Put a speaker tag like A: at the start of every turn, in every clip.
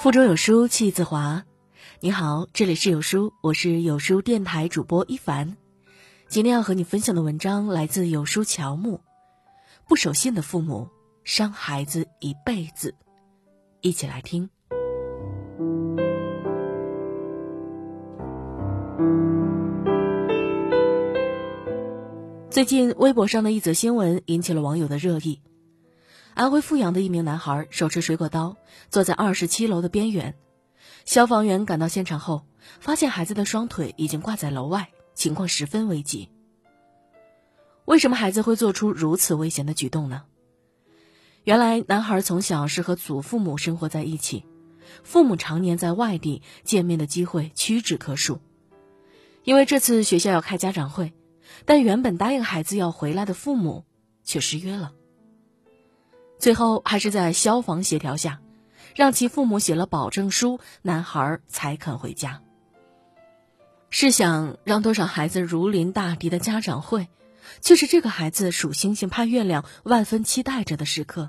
A: 腹中有书气自华。你好，这里是有书，我是有书电台主播一凡。今天要和你分享的文章来自有书乔木。不守信的父母伤孩子一辈子，一起来听。最近微博上的一则新闻引起了网友的热议。安徽阜阳的一名男孩手持水果刀，坐在二十七楼的边缘。消防员赶到现场后，发现孩子的双腿已经挂在楼外，情况十分危急。为什么孩子会做出如此危险的举动呢？原来，男孩从小是和祖父母生活在一起，父母常年在外地，见面的机会屈指可数。因为这次学校要开家长会，但原本答应孩子要回来的父母却失约了。最后还是在消防协调下，让其父母写了保证书，男孩才肯回家。试想，让多少孩子如临大敌的家长会，却是这个孩子数星星盼月亮、万分期待着的时刻，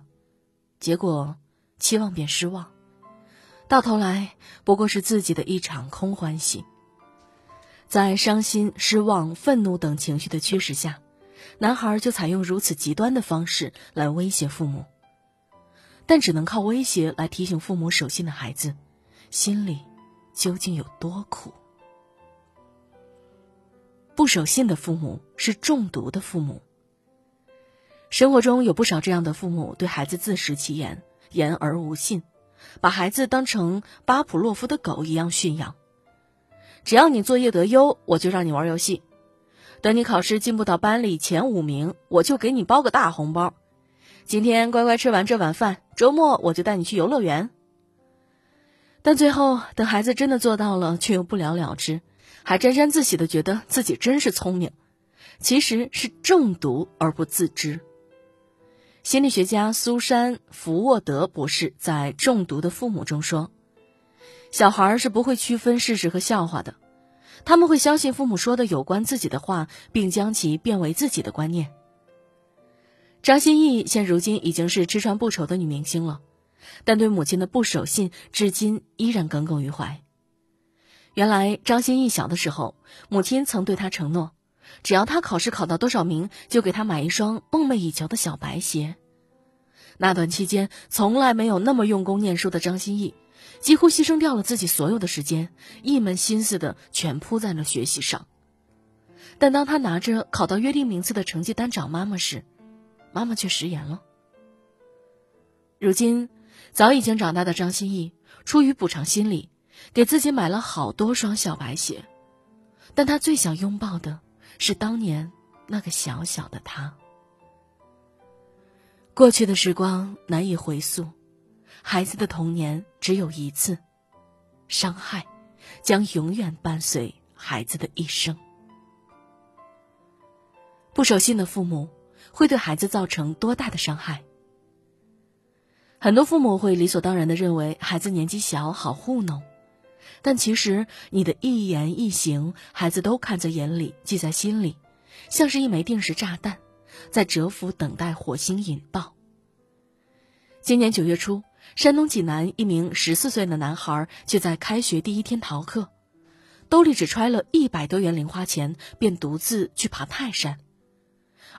A: 结果期望变失望，到头来不过是自己的一场空欢喜。在伤心、失望、愤怒等情绪的驱使下，男孩就采用如此极端的方式来威胁父母。但只能靠威胁来提醒父母守信的孩子，心里究竟有多苦？不守信的父母是中毒的父母。生活中有不少这样的父母，对孩子自食其言，言而无信，把孩子当成巴甫洛夫的狗一样驯养。只要你作业得优，我就让你玩游戏；等你考试进步到班里前五名，我就给你包个大红包。今天乖乖吃完这碗饭，周末我就带你去游乐园。但最后等孩子真的做到了，却又不了了之，还沾沾自喜的觉得自己真是聪明，其实是中毒而不自知。心理学家苏珊·福沃德博士在《中毒的父母》中说：“小孩是不会区分事实和笑话的，他们会相信父母说的有关自己的话，并将其变为自己的观念。”张歆艺现如今已经是吃穿不愁的女明星了，但对母亲的不守信至今依然耿耿于怀。原来张歆艺小的时候，母亲曾对她承诺，只要她考试考到多少名，就给她买一双梦寐以求的小白鞋。那段期间，从来没有那么用功念书的张歆艺，几乎牺牲掉了自己所有的时间，一门心思的全扑在了学习上。但当他拿着考到约定名次的成绩单找妈妈时，妈妈却食言了。如今，早已经长大的张歆艺出于补偿心理，给自己买了好多双小白鞋，但他最想拥抱的是当年那个小小的他。过去的时光难以回溯，孩子的童年只有一次，伤害将永远伴随孩子的一生。不守信的父母。会对孩子造成多大的伤害？很多父母会理所当然的认为孩子年纪小好糊弄，但其实你的一言一行，孩子都看在眼里，记在心里，像是一枚定时炸弹，在蛰伏等待火星引爆。今年九月初，山东济南一名十四岁的男孩却在开学第一天逃课，兜里只揣了一百多元零花钱，便独自去爬泰山。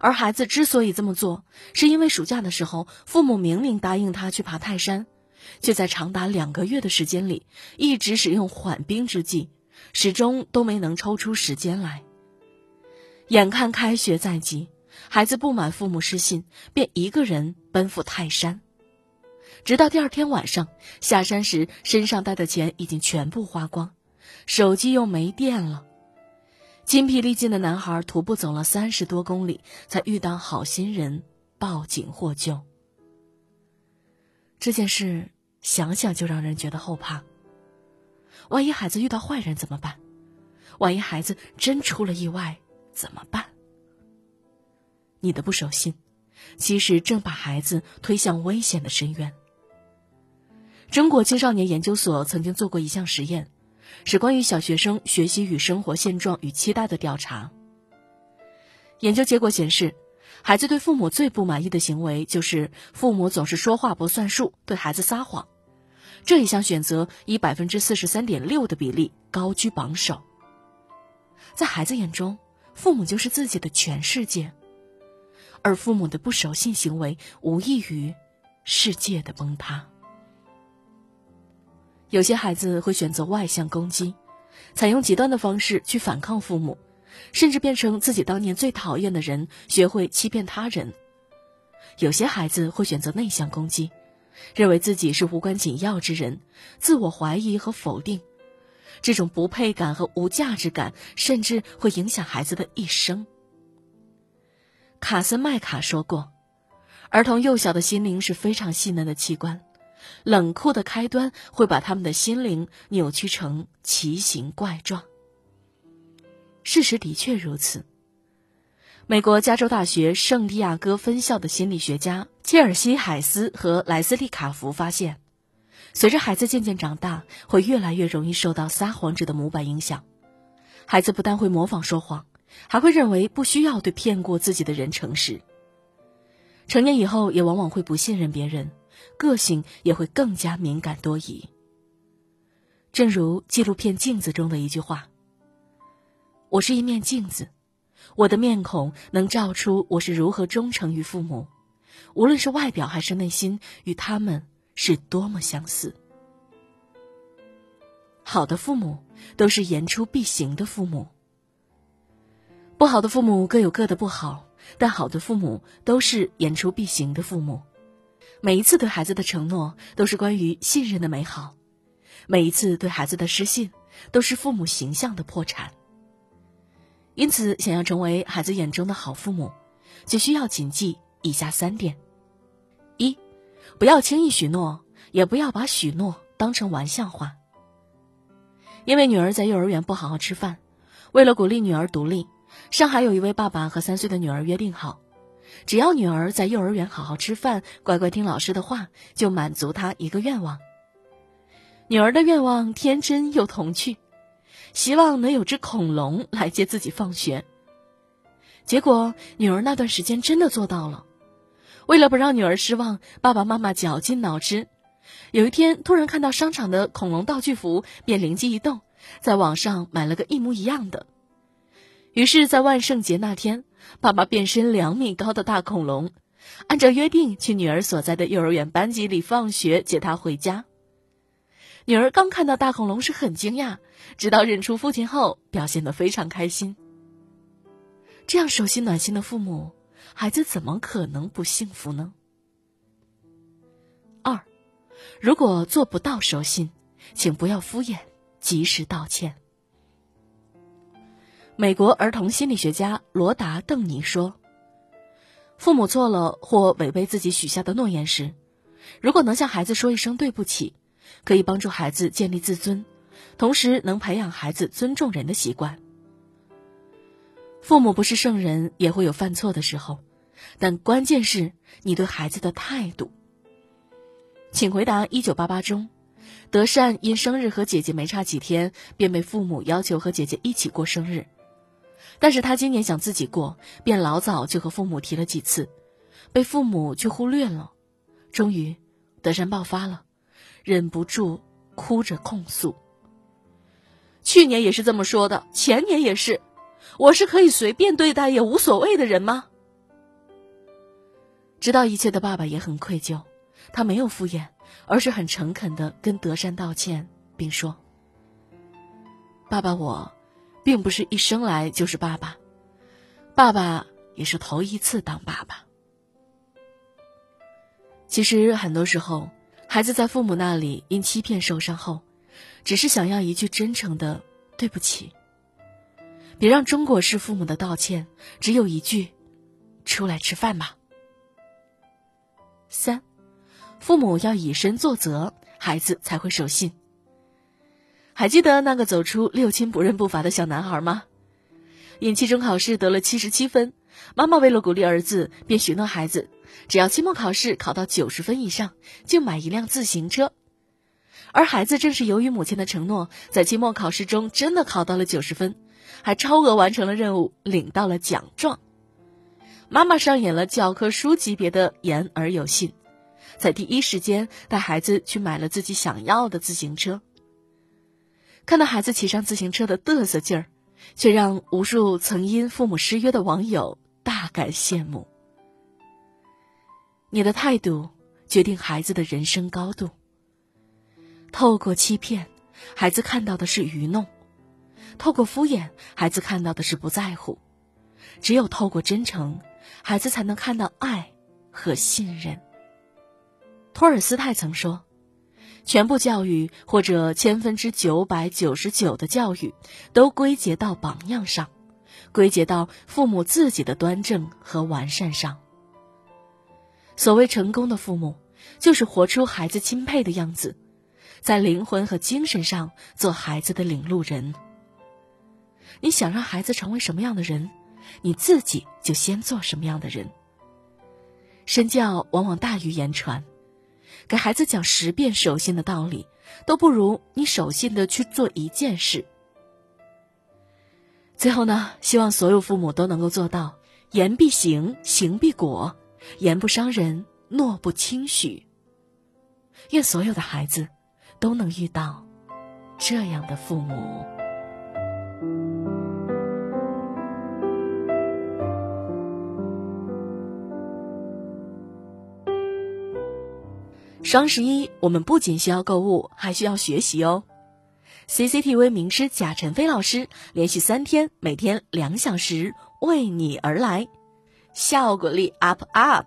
A: 而孩子之所以这么做，是因为暑假的时候，父母明明答应他去爬泰山，却在长达两个月的时间里，一直使用缓兵之计，始终都没能抽出时间来。眼看开学在即，孩子不满父母失信，便一个人奔赴泰山。直到第二天晚上下山时，身上带的钱已经全部花光，手机又没电了。筋疲力尽的男孩徒步走了三十多公里，才遇到好心人报警获救。这件事想想就让人觉得后怕。万一孩子遇到坏人怎么办？万一孩子真出了意外怎么办？你的不守信，其实正把孩子推向危险的深渊。中国青少年研究所曾经做过一项实验。是关于小学生学习与生活现状与期待的调查。研究结果显示，孩子对父母最不满意的行为就是父母总是说话不算数，对孩子撒谎。这一项选择以百分之四十三点六的比例高居榜首。在孩子眼中，父母就是自己的全世界，而父母的不守信行为无异于世界的崩塌。有些孩子会选择外向攻击，采用极端的方式去反抗父母，甚至变成自己当年最讨厌的人，学会欺骗他人。有些孩子会选择内向攻击。认为自己是无关紧要之人，自我怀疑和否定，这种不配感和无价值感，甚至会影响孩子的一生。卡森麦卡说过：“儿童幼小的心灵是非常细嫩的器官，冷酷的开端会把他们的心灵扭曲成奇形怪状。”事实的确如此。美国加州大学圣地亚哥分校的心理学家切尔西·海斯和莱斯利·卡福发现，随着孩子渐渐长大，会越来越容易受到撒谎者的模板影响。孩子不但会模仿说谎，还会认为不需要对骗过自己的人诚实。成年以后，也往往会不信任别人，个性也会更加敏感多疑。正如纪录片《镜子》中的一句话：“我是一面镜子。”我的面孔能照出我是如何忠诚于父母，无论是外表还是内心，与他们是多么相似。好的父母都是言出必行的父母，不好的父母各有各的不好，但好的父母都是言出必行的父母。每一次对孩子的承诺都是关于信任的美好，每一次对孩子的失信都是父母形象的破产。因此，想要成为孩子眼中的好父母，就需要谨记以下三点：一，不要轻易许诺，也不要把许诺当成玩笑话。因为女儿在幼儿园不好好吃饭，为了鼓励女儿独立，上海有一位爸爸和三岁的女儿约定好，只要女儿在幼儿园好好吃饭，乖乖听老师的话，就满足她一个愿望。女儿的愿望天真又童趣。希望能有只恐龙来接自己放学。结果女儿那段时间真的做到了。为了不让女儿失望，爸爸妈妈绞尽脑汁。有一天突然看到商场的恐龙道具服，便灵机一动，在网上买了个一模一样的。于是，在万圣节那天，爸爸变身两米高的大恐龙，按照约定去女儿所在的幼儿园班级里放学，接她回家。女儿刚看到大恐龙是很惊讶，直到认出父亲后，表现得非常开心。这样手心暖心的父母，孩子怎么可能不幸福呢？二，如果做不到守信，请不要敷衍，及时道歉。美国儿童心理学家罗达·邓尼说：“父母错了或违背自己许下的诺言时，如果能向孩子说一声对不起。”可以帮助孩子建立自尊，同时能培养孩子尊重人的习惯。父母不是圣人，也会有犯错的时候，但关键是你对孩子的态度。请回答：一九八八中，德善因生日和姐姐没差几天，便被父母要求和姐姐一起过生日，但是他今年想自己过，便老早就和父母提了几次，被父母却忽略了。终于，德善爆发了。忍不住哭着控诉。去年也是这么说的，前年也是。我是可以随便对待也无所谓的人吗？知道一切的爸爸也很愧疚，他没有敷衍，而是很诚恳的跟德善道歉，并说：“爸爸，我并不是一生来就是爸爸，爸爸也是头一次当爸爸。其实很多时候。”孩子在父母那里因欺骗受伤后，只是想要一句真诚的“对不起”。别让中国式父母的道歉只有一句：“出来吃饭吧。”三，父母要以身作则，孩子才会守信。还记得那个走出六亲不认步伐的小男孩吗？因期中考试得了七十七分，妈妈为了鼓励儿子，便许诺孩子。只要期末考试考到九十分以上，就买一辆自行车。而孩子正是由于母亲的承诺，在期末考试中真的考到了九十分，还超额完成了任务，领到了奖状。妈妈上演了教科书级别的言而有信，在第一时间带孩子去买了自己想要的自行车。看到孩子骑上自行车的嘚瑟劲儿，却让无数曾因父母失约的网友大感羡慕。你的态度决定孩子的人生高度。透过欺骗，孩子看到的是愚弄；透过敷衍，孩子看到的是不在乎。只有透过真诚，孩子才能看到爱和信任。托尔斯泰曾说。全部教育或者千分之九百九十九的教育，都归结到榜样上，归结到父母自己的端正和完善上。所谓成功的父母，就是活出孩子钦佩的样子，在灵魂和精神上做孩子的领路人。你想让孩子成为什么样的人，你自己就先做什么样的人。身教往往大于言传。给孩子讲十遍守信的道理，都不如你守信的去做一件事。最后呢，希望所有父母都能够做到言必行，行必果，言不伤人，诺不轻许。愿所有的孩子都能遇到这样的父母。双十一，我们不仅需要购物，还需要学习哦。CCTV 名师贾晨飞老师连续三天，每天两小时为你而来，效果力 up up。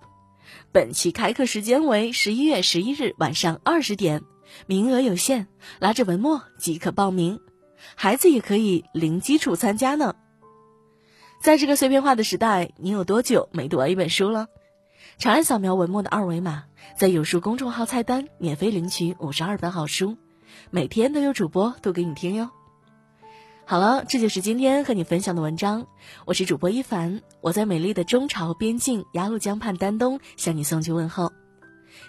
A: 本期开课时间为十一月十一日晚上二十点，名额有限，拉着文末即可报名。孩子也可以零基础参加呢。在这个碎片化的时代，你有多久没读完一本书了？长按扫描文末的二维码，在有书公众号菜单免费领取五十二本好书，每天都有主播读给你听哟。好了，这就是今天和你分享的文章。我是主播一凡，我在美丽的中朝边境鸭绿江畔丹东向你送去问候。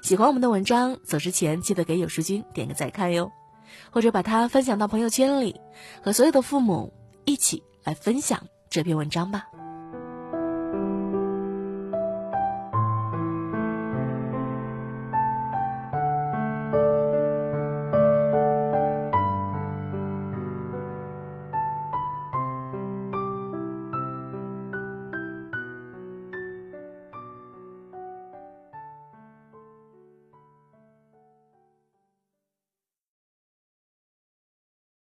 A: 喜欢我们的文章，走之前记得给有书君点个再看哟，或者把它分享到朋友圈里，和所有的父母一起来分享这篇文章吧。